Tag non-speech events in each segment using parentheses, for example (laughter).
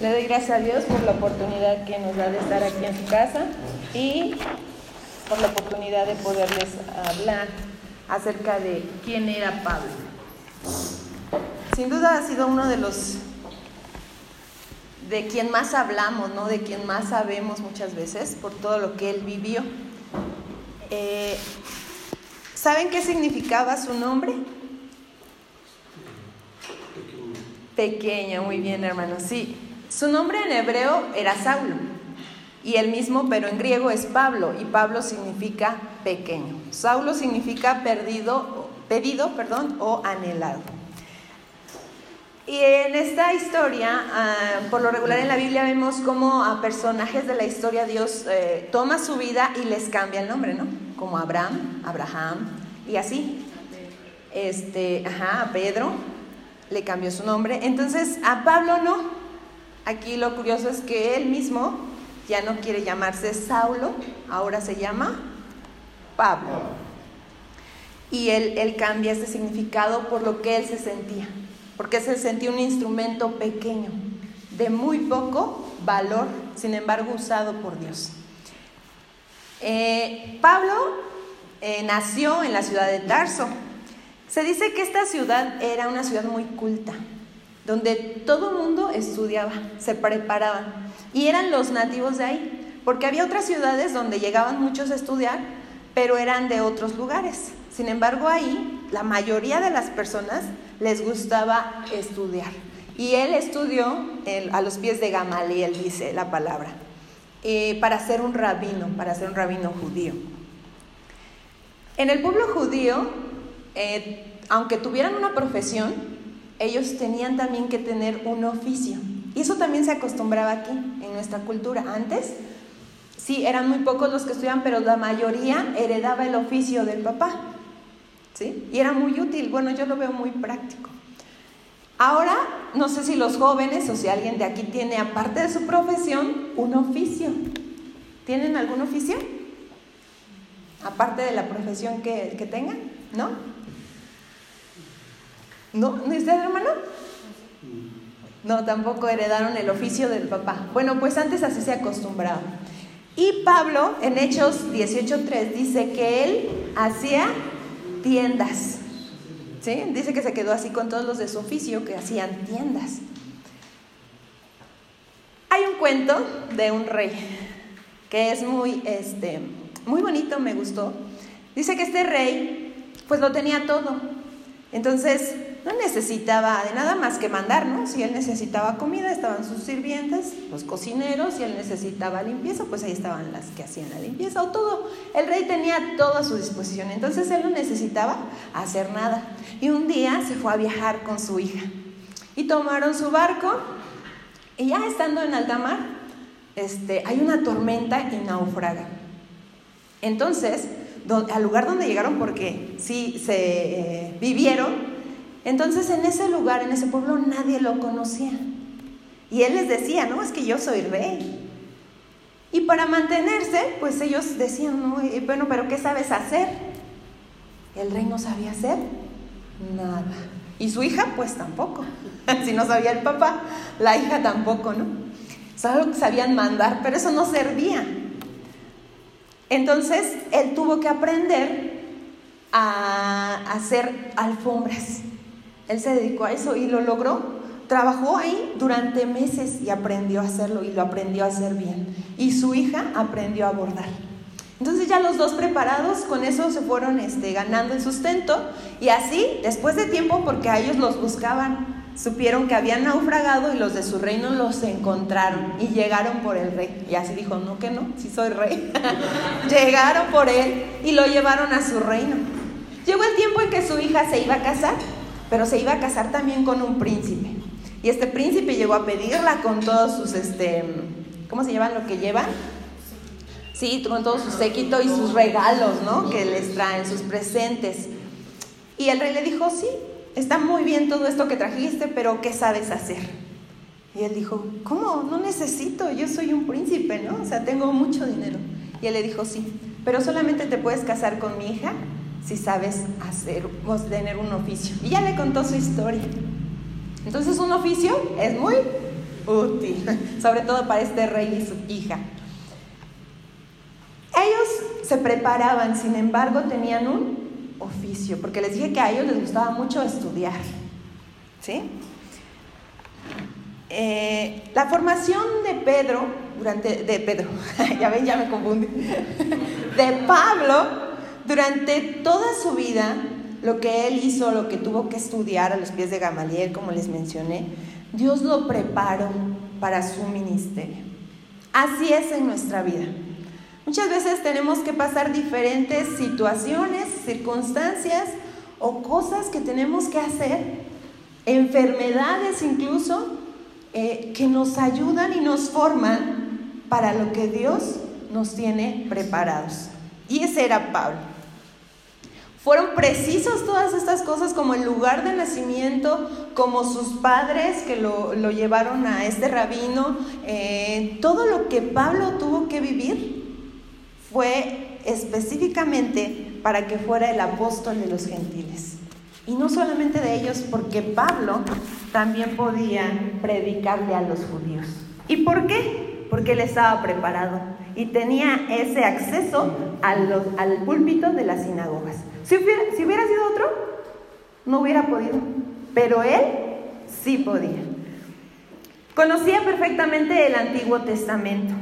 Le doy gracias a Dios por la oportunidad que nos da de estar aquí en su casa y por la oportunidad de poderles hablar acerca de quién era Pablo. Sin duda ha sido uno de los de quien más hablamos, ¿no? De quien más sabemos muchas veces por todo lo que él vivió. Eh, ¿Saben qué significaba su nombre? Pequeño, muy bien, hermano. Sí, su nombre en hebreo era Saulo y el mismo, pero en griego es Pablo y Pablo significa pequeño. Saulo significa perdido, pedido, perdón, o anhelado. Y en esta historia, ah, por lo regular en la Biblia vemos cómo a personajes de la historia Dios eh, toma su vida y les cambia el nombre, ¿no? Como Abraham, Abraham y así. Este, ajá, a Pedro le cambió su nombre. Entonces, a Pablo no. Aquí lo curioso es que él mismo ya no quiere llamarse Saulo, ahora se llama Pablo. Y él, cambia ese significado por lo que él se sentía porque se sentía un instrumento pequeño, de muy poco valor, sin embargo usado por Dios. Eh, Pablo eh, nació en la ciudad de Tarso. Se dice que esta ciudad era una ciudad muy culta, donde todo mundo estudiaba, se preparaba, y eran los nativos de ahí, porque había otras ciudades donde llegaban muchos a estudiar, pero eran de otros lugares. Sin embargo, ahí la mayoría de las personas les gustaba estudiar. Y él estudió a los pies de Gamaliel, dice la palabra, eh, para ser un rabino, para ser un rabino judío. En el pueblo judío, eh, aunque tuvieran una profesión, ellos tenían también que tener un oficio. Y eso también se acostumbraba aquí, en nuestra cultura. Antes, sí, eran muy pocos los que estudiaban, pero la mayoría heredaba el oficio del papá. Y era muy útil, bueno, yo lo veo muy práctico. Ahora, no sé si los jóvenes o si alguien de aquí tiene, aparte de su profesión, un oficio. ¿Tienen algún oficio? Aparte de la profesión que, que tengan, ¿no? ¿No? ¿No usted, hermano? No, tampoco heredaron el oficio del papá. Bueno, pues antes así se acostumbraba. Y Pablo, en Hechos 18.3, dice que él hacía tiendas. ¿Sí? Dice que se quedó así con todos los de su oficio que hacían tiendas. Hay un cuento de un rey que es muy, este, muy bonito, me gustó. Dice que este rey, pues lo tenía todo. Entonces, no necesitaba de nada más que mandar, ¿no? Si él necesitaba comida, estaban sus sirvientes, los cocineros, si él necesitaba limpieza, pues ahí estaban las que hacían la limpieza o todo. El rey tenía todo a su disposición, entonces él no necesitaba hacer nada. Y un día se fue a viajar con su hija y tomaron su barco y ya estando en alta mar, este, hay una tormenta y naufraga. Entonces, al lugar donde llegaron, porque sí se eh, vivieron, entonces en ese lugar, en ese pueblo, nadie lo conocía. Y él les decía, no, es que yo soy rey. Y para mantenerse, pues ellos decían, no, bueno, pero ¿qué sabes hacer? El rey no sabía hacer nada. Y su hija, pues tampoco. (laughs) si no sabía el papá, la hija tampoco, ¿no? Solo sabían mandar, pero eso no servía. Entonces, él tuvo que aprender a hacer alfombras. Él se dedicó a eso y lo logró. Trabajó ahí durante meses y aprendió a hacerlo y lo aprendió a hacer bien. Y su hija aprendió a bordar. Entonces ya los dos preparados con eso se fueron este, ganando el sustento y así, después de tiempo, porque a ellos los buscaban, supieron que habían naufragado y los de su reino los encontraron y llegaron por el rey. Y así dijo, no que no, si soy rey. (laughs) llegaron por él y lo llevaron a su reino. Llegó el tiempo en que su hija se iba a casar pero se iba a casar también con un príncipe. Y este príncipe llegó a pedirla con todos sus, este, ¿cómo se llaman lo que llevan? Sí, con todo su séquito y sus regalos, ¿no? Que les traen, sus presentes. Y el rey le dijo, sí, está muy bien todo esto que trajiste, pero ¿qué sabes hacer? Y él dijo, ¿cómo? No necesito, yo soy un príncipe, ¿no? O sea, tengo mucho dinero. Y él le dijo, sí, pero solamente te puedes casar con mi hija si sabes hacer, tener un oficio. Y ya le contó su historia. Entonces un oficio es muy útil, (laughs) sobre todo para este rey y su hija. Ellos se preparaban, sin embargo, tenían un oficio, porque les dije que a ellos les gustaba mucho estudiar. ¿Sí? Eh, la formación de Pedro, durante, de Pedro, (laughs) ya ven, ya me confundí, (laughs) de Pablo, durante toda su vida, lo que él hizo, lo que tuvo que estudiar a los pies de Gamaliel, como les mencioné, Dios lo preparó para su ministerio. Así es en nuestra vida. Muchas veces tenemos que pasar diferentes situaciones, circunstancias o cosas que tenemos que hacer, enfermedades incluso, eh, que nos ayudan y nos forman para lo que Dios nos tiene preparados. Y ese era Pablo. Fueron precisos todas estas cosas como el lugar de nacimiento, como sus padres que lo, llevaron a este rabino. Eh, todo lo que Pablo tuvo que vivir fue específicamente para que fuera el apóstol de los gentiles. Y no solamente de ellos, porque Pablo también podía predicarle a los judíos. ¿Y por qué? Porque él estaba preparado y tenía ese acceso al, al púlpito de las sinagogas. Si hubiera, si hubiera sido otro, no hubiera podido, pero él sí podía. Conocía perfectamente el Antiguo Testamento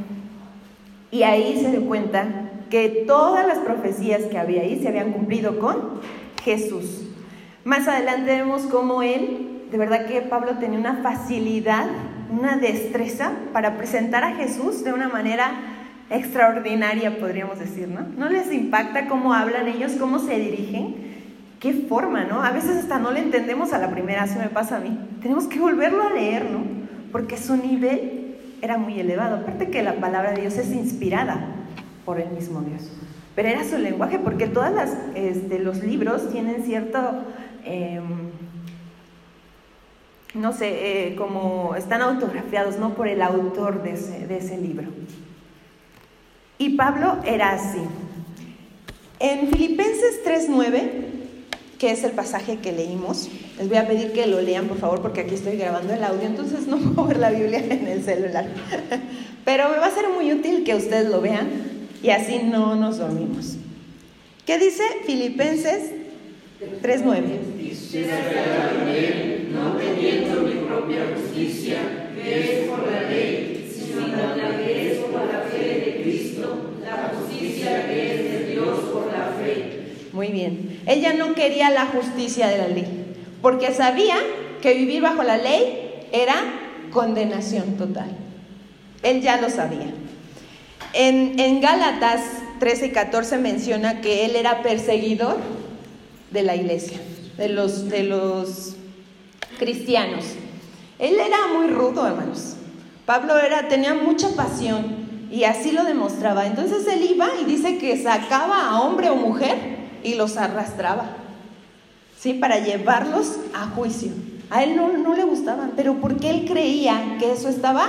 y ahí se dio cuenta que todas las profecías que había ahí se habían cumplido con Jesús. Más adelante vemos cómo él, de verdad que Pablo tenía una facilidad, una destreza para presentar a Jesús de una manera extraordinaria, podríamos decir, ¿no? ¿No les impacta cómo hablan ellos, cómo se dirigen? ¿Qué forma, no? A veces hasta no le entendemos a la primera, así me pasa a mí. Tenemos que volverlo a leer, ¿no? Porque su nivel era muy elevado. Aparte que la palabra de Dios es inspirada por el mismo Dios. Pero era su lenguaje, porque todos este, los libros tienen cierto Em, no sé, eh, como están autografiados, ¿no? Por el autor de ese libro. Y Pablo era así. En Filipenses 3.9, que es el pasaje que leímos, les voy a pedir que lo lean, por favor, porque aquí estoy grabando el audio, entonces no (laughs) puedo ver la Biblia en el celular. (laughs) Pero me va a ser muy útil que ustedes lo vean y así no nos dormimos. ¿Qué dice Filipenses 3.9? no teniendo mi propia justicia, que es por la ley, sino la que justicia que es de Dios por la fe. Muy bien. Ella no quería la justicia de la ley, porque sabía que vivir bajo la ley era condenación total. Él ya lo sabía. En, en Gálatas 13 y 14 menciona que él era perseguidor de la iglesia de los, de los cristianos. Él era muy rudo, hermanos. Pablo era, tenía mucha pasión y así lo demostraba. Entonces él iba y dice que sacaba a hombre o mujer y los arrastraba, ¿sí? Para llevarlos a juicio. A él no, le gustaban, pero porque él creía que eso estaba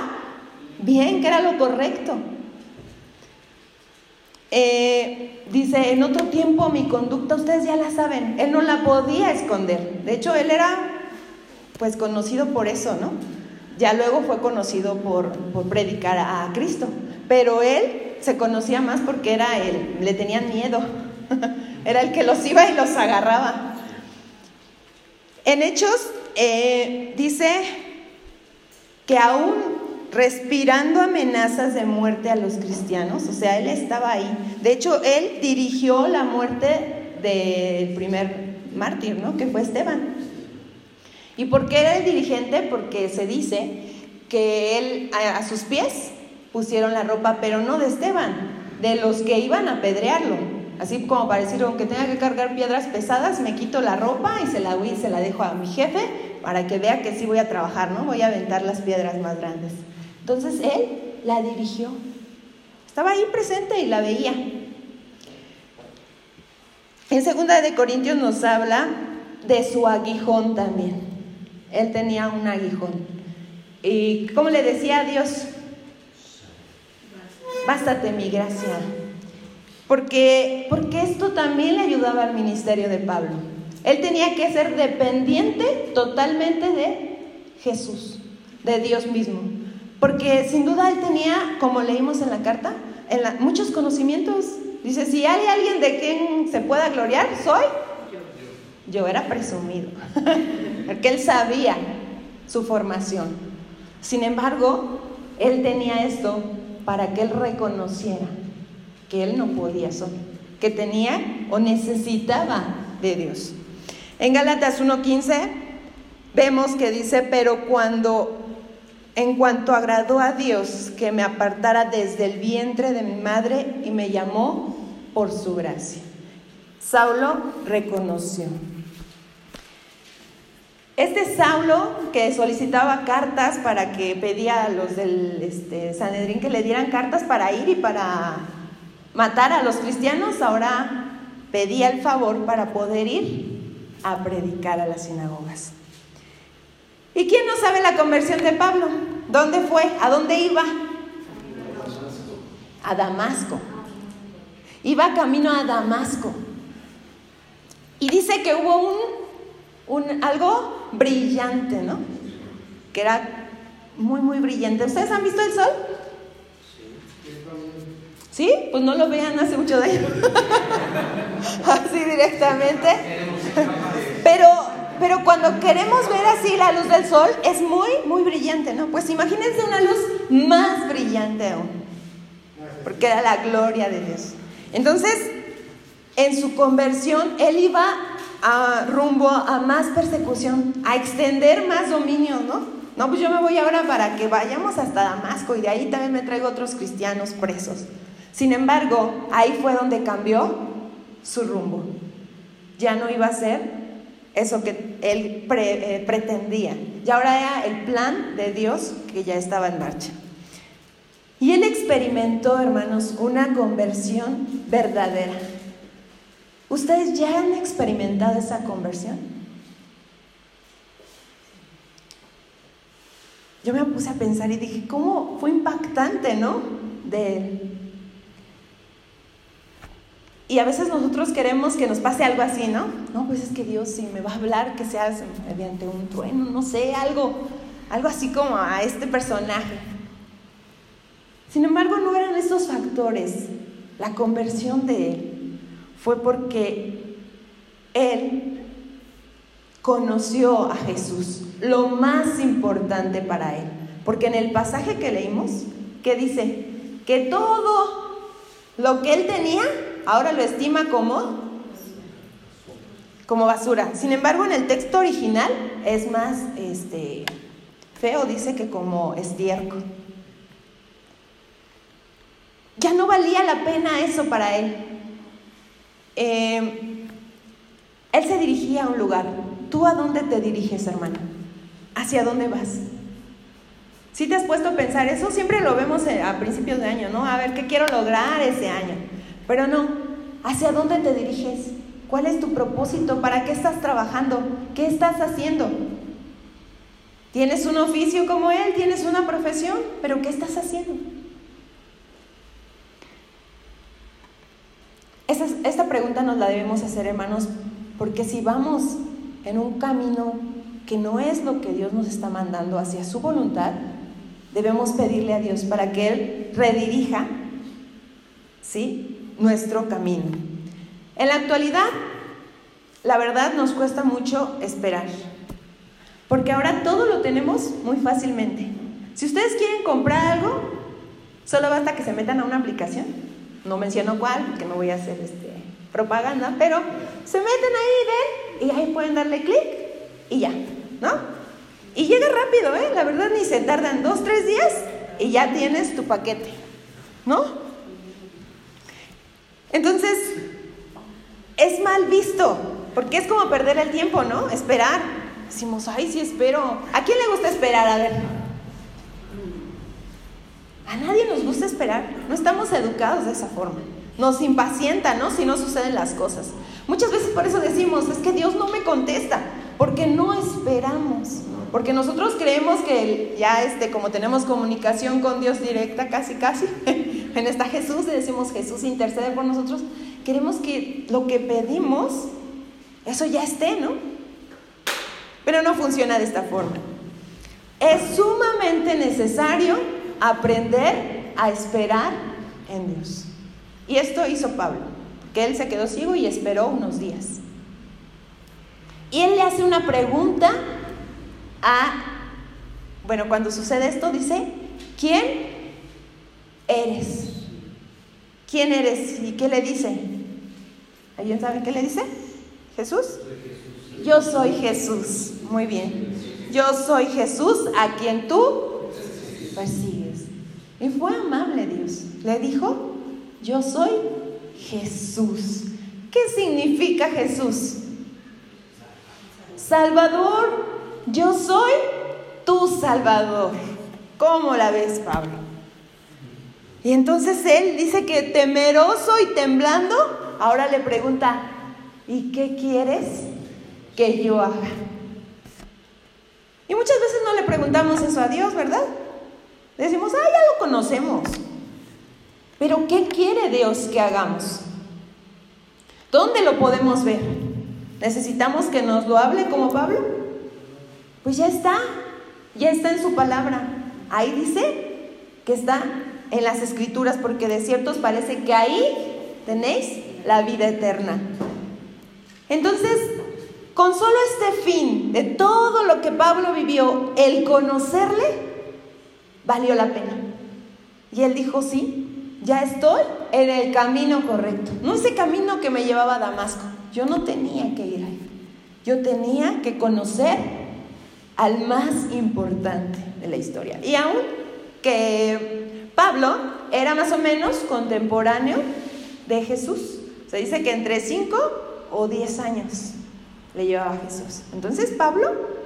bien, que era lo correcto. Eh, dice, en otro tiempo mi conducta, ustedes ya la saben, él no la podía esconder. De hecho, él era pues conocido por eso, ¿no? Ya luego fue conocido por, por predicar a Cristo, pero él se conocía más porque era él, le tenían miedo, (laughs) era el que los iba y los agarraba. En Hechos eh, dice que aún respirando amenazas de muerte a los cristianos, o sea, él estaba ahí. De hecho, él dirigió la muerte del primer mártir, ¿no? Que fue Esteban. ¿Y por qué era el dirigente? Porque se dice que él a, sus pies pusieron la ropa, pero no de Esteban, de los que iban a apedrearlo. Así como para decir, aunque tenga que cargar piedras pesadas, me quito la ropa y se la, voy, se la dejo a mi jefe para que vea que sí voy a trabajar, ¿no? Voy a aventar las piedras más grandes. Entonces él la dirigió. Estaba ahí presente y la veía. En segunda de Corintios nos habla de su aguijón también. Él tenía un aguijón. Y como le decía a Dios, bástate mi gracia. Porque, porque esto también le ayudaba al ministerio de Pablo. Él tenía que ser dependiente totalmente de Jesús, de Dios mismo. Porque sin duda él tenía, como leímos en la carta, muchos conocimientos. Dice, si hay alguien de quien se pueda gloriar, soy yo. era presumido, (laughs) porque él sabía su formación. Sin embargo, él tenía esto para que él reconociera que él no podía solo, que tenía o necesitaba de Dios. En Gálatas 1.15 vemos que dice, pero cuando en cuanto agradó a Dios que me apartara desde el vientre de mi madre y me llamó por su gracia. Saulo reconoció. Este Saulo que solicitaba cartas para que pedía a los del este, Sanedrín que le dieran cartas para ir y para matar a los cristianos, ahora pedía el favor para poder ir a predicar a las sinagogas. ¿Y quién no sabe la conversión de Pablo? ¿Dónde fue? ¿A dónde iba? A Damasco. Iba camino a Damasco. Y dice que hubo un, un algo brillante, ¿no? Que era muy, muy brillante. ¿Ustedes han visto el sol? ¿Sí? Pues no lo vean hace mucho daño. (laughs) Así directamente. Pero pero cuando queremos ver así la luz del sol, es muy, muy brillante, ¿no? Pues imagínense una luz más brillante aún, porque era la gloria de Dios. Entonces, en su conversión, él iba a, rumbo a más persecución, a extender más dominio, ¿no? No, pues yo me voy ahora para que vayamos hasta Damasco y de ahí también me traigo otros cristianos presos. Sin embargo, ahí fue donde cambió su rumbo. Ya no iba a ser eso que él eh, pretendía. Y ahora era el plan de Dios que ya estaba en marcha. Y él experimentó, hermanos, una conversión verdadera. ¿Ustedes ya han experimentado esa conversión? Yo me puse a pensar y dije, ¿cómo fue impactante, no? De él. Y a veces nosotros queremos que nos pase algo así, ¿no? No, pues es que Dios si me va a hablar, que sea mediante un trueno, no sé, algo, algo así como a este personaje. Sin embargo, no eran esos factores. La conversión de él fue porque él conoció a Jesús, lo más importante para él. Porque en el pasaje que leímos, que dice que todo lo que él tenía ahora lo estima como como basura. Sin embargo, en el texto original es más este, feo, dice que como estiércol. Ya no valía la pena eso para él. Em, él se dirigía a un lugar. ¿Tú a dónde te diriges, hermano? ¿Hacia dónde vas? Si te has puesto a pensar eso, siempre lo vemos eh, a principios de año, ¿no? A ver, ¿qué quiero lograr ese año? Pero no, ¿hacia dónde te diriges? ¿Cuál es tu propósito? ¿Para qué estás trabajando? ¿Qué estás haciendo? ¿Tienes un oficio como él? ¿Tienes una profesión? ¿Pero qué estás haciendo? Esta, pregunta nos la debemos hacer, hermanos, porque si vamos en un camino que no es lo que Dios nos está mandando hacia su voluntad, debemos pedirle a Dios para que Él redirija, ¿sí? nuestro camino. En la actualidad, la verdad nos cuesta mucho esperar, porque ahora todo lo tenemos muy fácilmente. Si ustedes quieren comprar algo, solo basta que se metan a una aplicación, no menciono cuál, porque no voy a hacer este, propaganda, pero se meten ahí, ven, y ahí pueden darle clic y ya, ¿no? Y llega rápido, ¿eh? La verdad ni se tardan dos, tres días y ya tienes tu paquete, ¿no? Entonces, es mal visto, porque es como perder el tiempo, ¿no? Esperar. Decimos, ay, sí espero. ¿A quién le gusta esperar? A ver. A nadie nos gusta esperar. No estamos educados de esa forma. Nos impacienta, ¿no? Si no suceden las cosas. Muchas veces por eso decimos, es que Dios no me contesta, porque no esperamos. Porque nosotros creemos que ya este, como tenemos comunicación con Dios directa, casi, casi, (laughs) en esta Jesús, le decimos Jesús intercede por nosotros, queremos que lo que pedimos, eso ya esté, ¿no? Pero no funciona de esta forma. Es sumamente necesario aprender a esperar en Dios. Y esto hizo Pablo, que él se quedó ciego y esperó unos días. Y él le hace una pregunta a, bueno, cuando sucede esto dice, ¿quién eres? ¿Quién eres? ¿Y qué le dice? ¿Alguien sabe qué le dice? ¿Jesús? Yo soy Jesús. Muy bien. Yo soy Jesús a quien tú persigues. Y fue amable Dios. Le dijo, yo soy Jesús. ¿Qué significa Jesús? Salvador, yo soy tu Salvador. ¿Cómo la ves, Pablo? Y entonces él dice que temeroso y temblando, ahora le pregunta, ¿y qué quieres que yo haga? Y muchas veces no le preguntamos eso a Dios, ¿verdad? Decimos, ah, ya lo conocemos. Pero ¿qué quiere Dios que hagamos? ¿Dónde lo podemos ver? ¿Necesitamos que nos lo hable como Pablo? Pues ya está, ya está en su palabra. Ahí dice que está en las escrituras, porque de cierto os parece que ahí tenéis la vida eterna. Entonces, con solo este fin de todo lo que Pablo vivió, el conocerle, valió la pena. Y él dijo, sí, ya estoy en el camino correcto. No ese camino que me llevaba a Damasco. Yo no tenía que ir ahí. Yo tenía que conocer al más importante de la historia. Y aún que Pablo era más o menos contemporáneo de Jesús. Se dice que entre 5 o 10 años le llevaba a Jesús. Entonces Pablo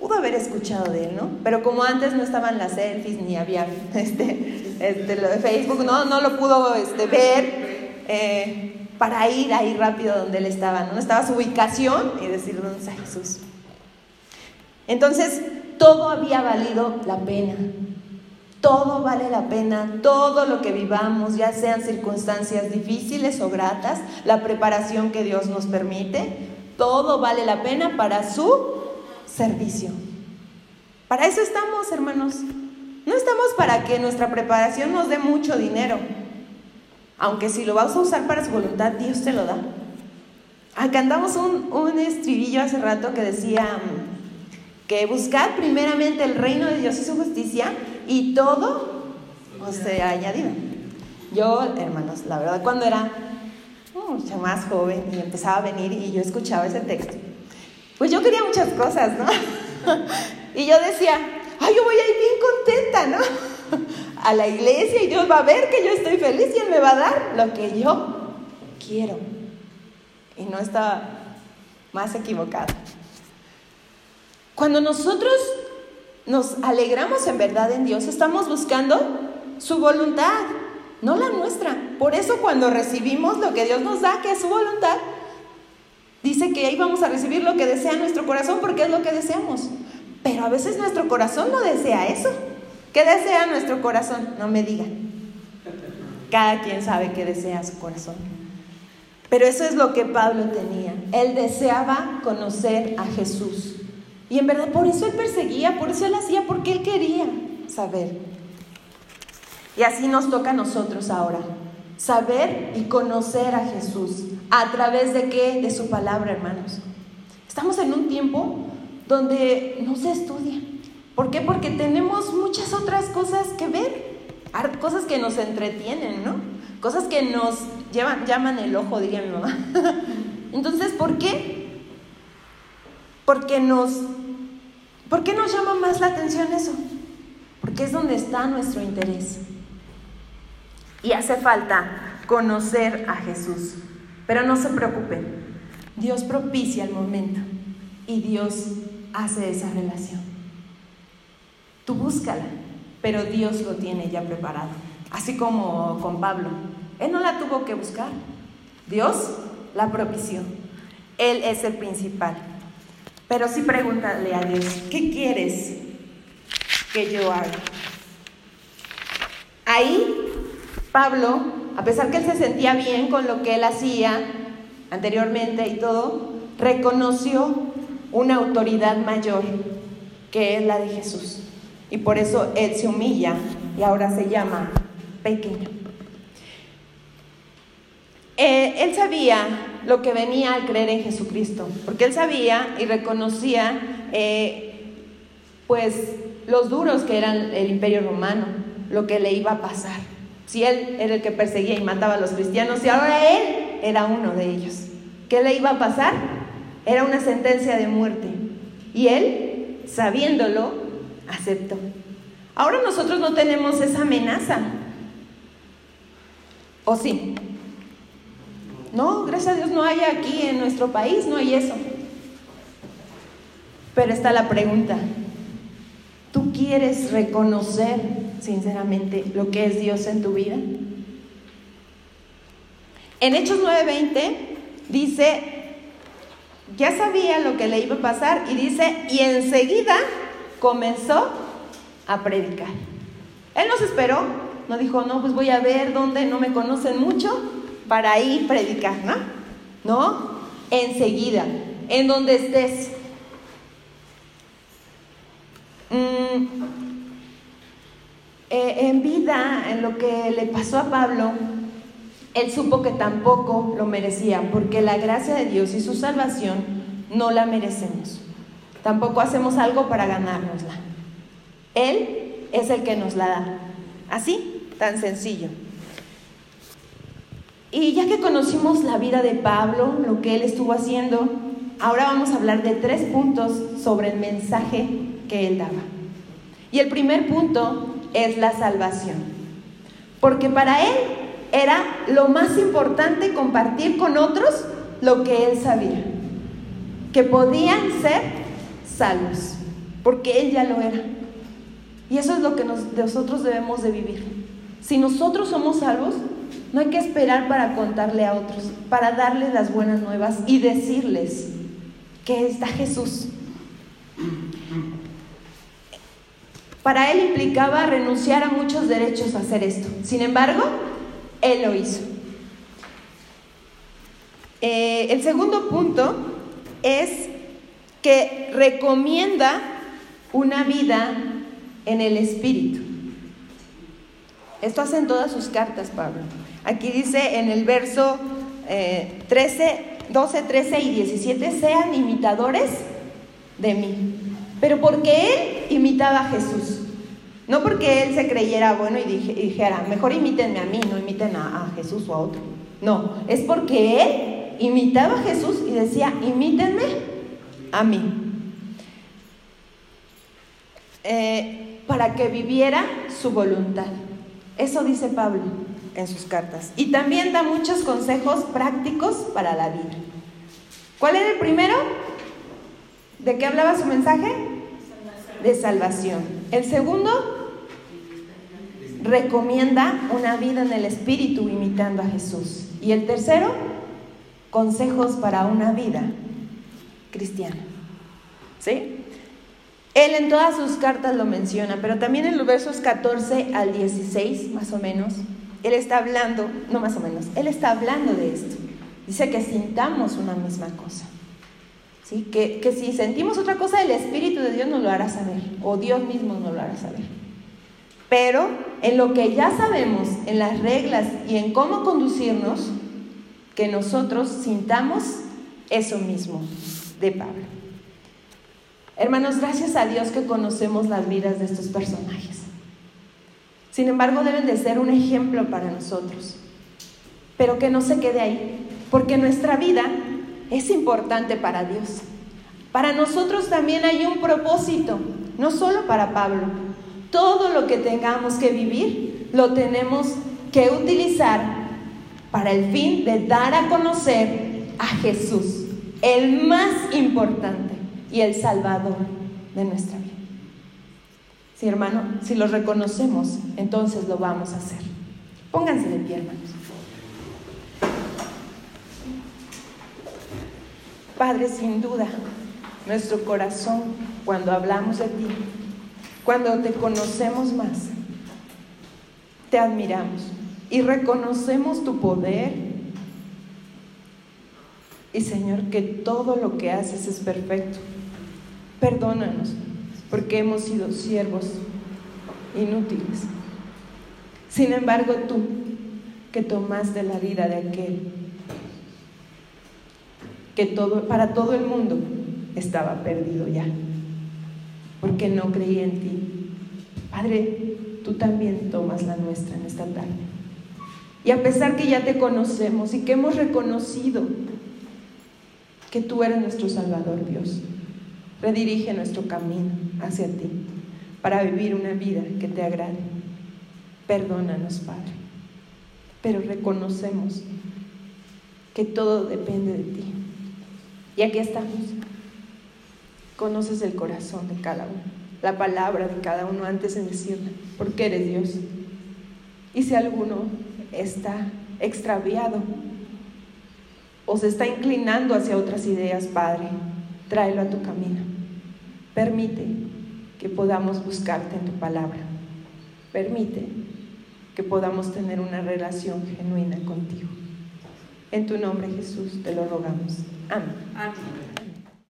pudo haber escuchado de él, ¿no? Pero como antes no estaban las selfies ni había (laughs) este, este lo de Facebook, no, no lo pudo este, ver eh, para ir ahí rápido donde él estaba, ¿no? Estaba su ubicación y decir dónde está Jesús. Entonces, todo había valido la pena. Todo vale la pena, todo lo que vivamos, ya sean circunstancias difíciles o gratas, la preparación que Dios nos permite, todo vale la pena para su servicio. Para eso estamos, hermanos. No estamos para que nuestra preparación nos dé mucho dinero. Aunque si lo vas a usar para su voluntad, Dios te lo da. Acá andamos un, un estribillo hace rato que decía mm, que buscar primeramente el reino de Dios y su justicia y todo os añadido. Yo, hermanos, la verdad, cuando era mucho más joven y empezaba a venir y yo escuchaba ese texto, pues yo quería muchas cosas, ¿no? (laughs) y yo decía, ay, yo voy a ir bien contenta, ¿no? (laughs) a la iglesia y Dios va a ver que yo estoy feliz y Él me va a dar lo que yo quiero. Y no estaba más equivocada. Cuando nosotros nos alegramos en verdad en Dios, estamos buscando su voluntad, no la nuestra. Por eso cuando recibimos lo que Dios nos da, que es su voluntad, dice que ahí vamos a recibir lo que desea nuestro corazón porque es lo que deseamos. Pero a veces nuestro corazón no desea eso. ¿Qué desea nuestro corazón? No me digan. Cada quien sabe qué desea su corazón. Pero eso es lo que Pablo tenía. Él deseaba conocer a Jesús. Y en verdad por eso él perseguía, por eso él hacía, porque él quería saber. Y así nos toca a nosotros ahora, saber y conocer a Jesús. ¿A través de qué? De su palabra, hermanos. Estamos en un tiempo donde no se estudia. ¿Por qué? Porque tenemos muchas otras cosas que ver, cosas que nos entretienen, ¿no? Cosas que nos llevan, llaman el ojo, diría mi mamá. (laughs) Entonces, ¿por qué? Porque nos, ¿por qué nos llama más la atención eso? Porque es donde está nuestro interés. Y hace falta conocer a Jesús. Pero no se preocupen, Dios propicia el momento y Dios hace esa relación. Tú búscala, pero Dios lo tiene ya preparado. Así como con Pablo. Él no la tuvo que buscar. Dios la propició. Él es el principal. Pero sí pregúntale a Dios, ¿qué quieres que yo haga? Ahí Pablo, a pesar que él se sentía bien con lo que él hacía anteriormente y todo, reconoció una autoridad mayor que es la de Jesús. Y por eso Él se humilla y ahora se llama pequeño. Eh, él sabía lo que venía al creer en Jesucristo, porque él sabía y reconocía eh, pues los duros que eran el imperio romano, lo que le iba a pasar. Si él era el que perseguía y mataba a los cristianos y ahora él era uno de ellos. ¿Qué le iba a pasar? Era una sentencia de muerte. Y él, sabiéndolo, aceptó. Ahora nosotros no tenemos esa amenaza. ¿O sí? No, gracias a Dios no hay aquí en nuestro país, no hay eso. Pero está la pregunta, ¿tú quieres reconocer sinceramente lo que es Dios en tu vida? En Hechos 9:20 dice, ya sabía lo que le iba a pasar y dice, y enseguida comenzó a predicar. Él nos esperó, no dijo, no, pues voy a ver dónde no me conocen mucho para ir predicar, ¿no? No, enseguida, en donde estés. Mm, eh, en vida, en lo que le pasó a Pablo, él supo que tampoco lo merecía, porque la gracia de Dios y su salvación no la merecemos. Tampoco hacemos algo para ganárnosla. Él es el que nos la da. Así, tan sencillo. Y ya que conocimos la vida de Pablo, lo que él estuvo haciendo, ahora vamos a hablar de tres puntos sobre el mensaje que él daba. Y el primer punto es la salvación. Porque para él era lo más importante compartir con otros lo que él sabía. Que podían ser salvos. Porque él ya lo era. Y eso es lo que nosotros debemos de vivir. Si nosotros somos salvos, no hay que esperar para contarle a otros, para darles las buenas nuevas y decirles que está Jesús. Para él implicaba renunciar a muchos derechos a hacer esto. Sin embargo, él lo hizo. Eh, el segundo punto es que recomienda una vida en el Espíritu. Esto hace en todas sus cartas, Pablo. Aquí dice en el verso 13, 12, 13 y 17, sean imitadores de mí. Pero porque él imitaba a Jesús. No porque él se creyera bueno y, dijera, mejor imítenme a mí, no imiten a, Jesús o a otro. No, es porque él imitaba a Jesús y decía, imítenme a mí. Eh, para que viviera su voluntad. Eso dice Pablo en sus cartas. Y también da muchos consejos prácticos para la vida. ¿Cuál era el primero? ¿De qué hablaba su mensaje? De salvación. El segundo, recomienda una vida en el Espíritu imitando a Jesús. Y el tercero, consejos para una vida cristiana. ¿Sí? Él en todas sus cartas lo menciona, pero también en los versos 14 al 16, más o menos, él está hablando, no más o menos, Él está hablando de esto. Dice que sintamos una misma cosa. ¿Sí? Que, que si sentimos otra cosa, el Espíritu de Dios nos lo hará saber, o Dios mismo nos lo hará saber. Pero en lo que ya sabemos, en las reglas y en cómo conducirnos, que nosotros sintamos eso mismo de Pablo. Hermanos, gracias a Dios que conocemos las vidas de estos personajes. Sin embargo, deben de ser un ejemplo para nosotros. Pero que no se quede ahí, porque nuestra vida es importante para Dios. Para nosotros también hay un propósito, no solo para Pablo. Todo lo que tengamos que vivir lo tenemos que utilizar para el fin de dar a conocer a Jesús, el más importante y el Salvador de nuestra vida. Sí, hermano, si lo reconocemos, entonces lo vamos a hacer. Pónganse de pie, hermanos. Padre, sin duda, nuestro corazón, cuando hablamos de ti, cuando te conocemos más, te admiramos y reconocemos tu poder. Y Señor, que todo lo que haces es perfecto. Perdónanos porque hemos sido siervos inútiles. Sin embargo, tú, que tomaste la vida de aquel que todo, para todo el mundo estaba perdido ya, porque no creía en ti. Padre, tú también tomas la nuestra en esta tarde. Y a pesar que ya te conocemos y que hemos reconocido que tú eres nuestro Salvador, Dios, redirige nuestro camino hacia ti para vivir una vida que te agrade. Perdónanos, Padre, pero reconocemos que todo depende de ti. Y aquí estamos. Conoces el corazón de cada uno, la palabra de cada uno antes de decirla, porque eres Dios. Y si alguno está extraviado o se está inclinando hacia otras ideas, Padre, tráelo a tu camino. Permite que podamos buscarte en tu palabra. Permite que podamos tener una relación genuina contigo. En tu nombre Jesús te lo rogamos. Amén. Amén.